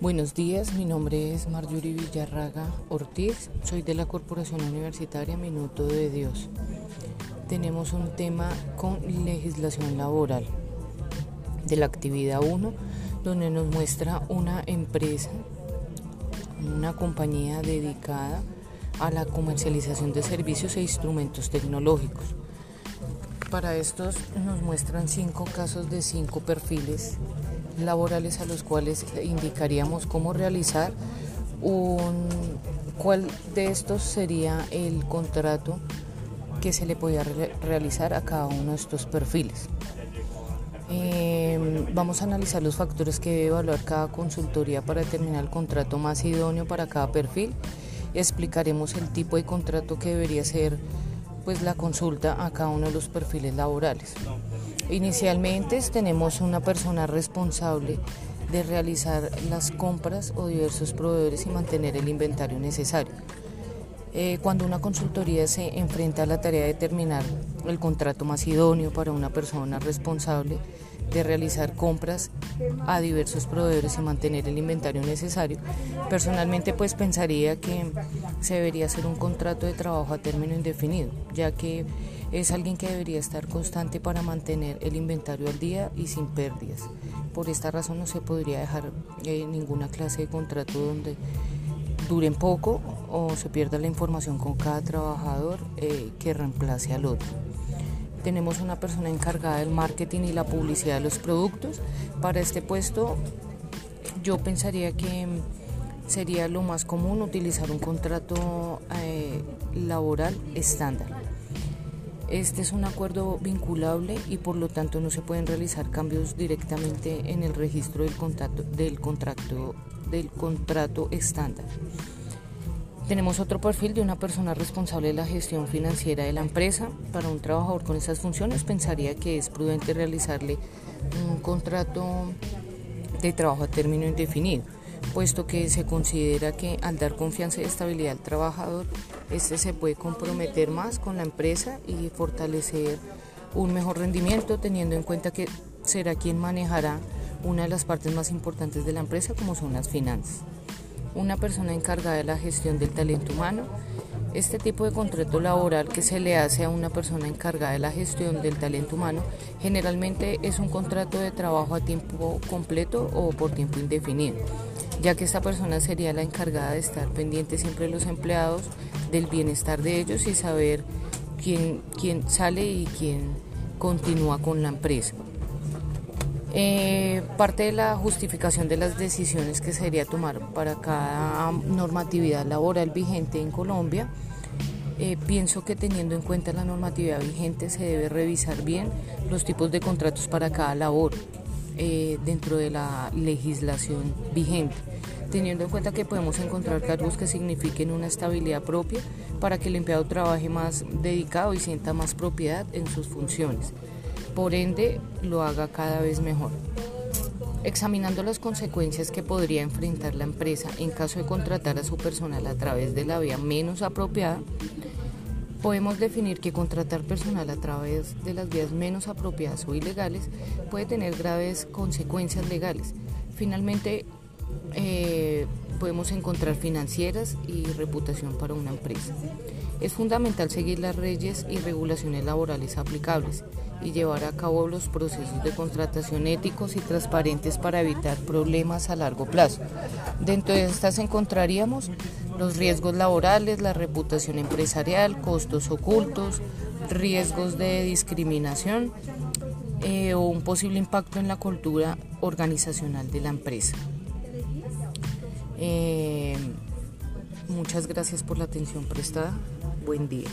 Buenos días, mi nombre es Marjorie Villarraga Ortiz, soy de la Corporación Universitaria Minuto de Dios. Tenemos un tema con legislación laboral de la actividad 1, donde nos muestra una empresa, una compañía dedicada a la comercialización de servicios e instrumentos tecnológicos. Para estos nos muestran cinco casos de cinco perfiles laborales a los cuales indicaríamos cómo realizar un cuál de estos sería el contrato que se le podía realizar a cada uno de estos perfiles. Em, vamos a analizar los factores que debe evaluar cada consultoría para determinar el contrato más idóneo para cada perfil. Explicaremos el tipo de contrato que debería ser pues, la consulta a cada uno de los perfiles laborales. Inicialmente tenemos una persona responsable de realizar las compras o diversos proveedores y mantener el inventario necesario. Eh, cuando una consultoría se enfrenta a la tarea de determinar el contrato más idóneo para una persona responsable de realizar compras a diversos proveedores y mantener el inventario necesario, personalmente pues pensaría que se debería hacer un contrato de trabajo a término indefinido, ya que es alguien que debería estar constante para mantener el inventario al día y sin pérdidas. Por esta razón no se podría dejar eh, ninguna clase de contrato donde duren poco o se pierda la información con cada trabajador eh, que reemplace al otro. Tenemos una persona encargada del marketing y la publicidad de los productos. Para este puesto yo pensaría que sería lo más común utilizar un contrato eh, laboral estándar. Este es un acuerdo vinculable y por lo tanto no se pueden realizar cambios directamente en el registro del contrato, del contrato, del contrato estándar. Tenemos otro perfil de una persona responsable de la gestión financiera de la empresa. Para un trabajador con esas funciones pensaría que es prudente realizarle un contrato de trabajo a término indefinido puesto que se considera que al dar confianza y estabilidad al trabajador, este se puede comprometer más con la empresa y fortalecer un mejor rendimiento, teniendo en cuenta que será quien manejará una de las partes más importantes de la empresa, como son las finanzas. Una persona encargada de la gestión del talento humano. Este tipo de contrato laboral que se le hace a una persona encargada de la gestión del talento humano generalmente es un contrato de trabajo a tiempo completo o por tiempo indefinido ya que esta persona sería la encargada de estar pendiente siempre de los empleados, del bienestar de ellos y saber quién, quién sale y quién continúa con la empresa. Eh, parte de la justificación de las decisiones que sería tomar para cada normatividad laboral vigente en Colombia, eh, pienso que teniendo en cuenta la normatividad vigente se debe revisar bien los tipos de contratos para cada labor eh, dentro de la legislación vigente, teniendo en cuenta que podemos encontrar cargos que signifiquen una estabilidad propia para que el empleado trabaje más dedicado y sienta más propiedad en sus funciones. Por ende, lo haga cada vez mejor. Examinando las consecuencias que podría enfrentar la empresa en caso de contratar a su personal a través de la vía menos apropiada, Podemos definir que contratar personal a través de las vías menos apropiadas o ilegales puede tener graves consecuencias legales. Finalmente, eh, podemos encontrar financieras y reputación para una empresa. Es fundamental seguir las leyes y regulaciones laborales aplicables y llevar a cabo los procesos de contratación éticos y transparentes para evitar problemas a largo plazo. Dentro de estas encontraríamos los riesgos laborales, la reputación empresarial, costos ocultos, riesgos de discriminación eh, o un posible impacto en la cultura organizacional de la empresa. Eh, muchas gracias por la atención prestada. Buen día.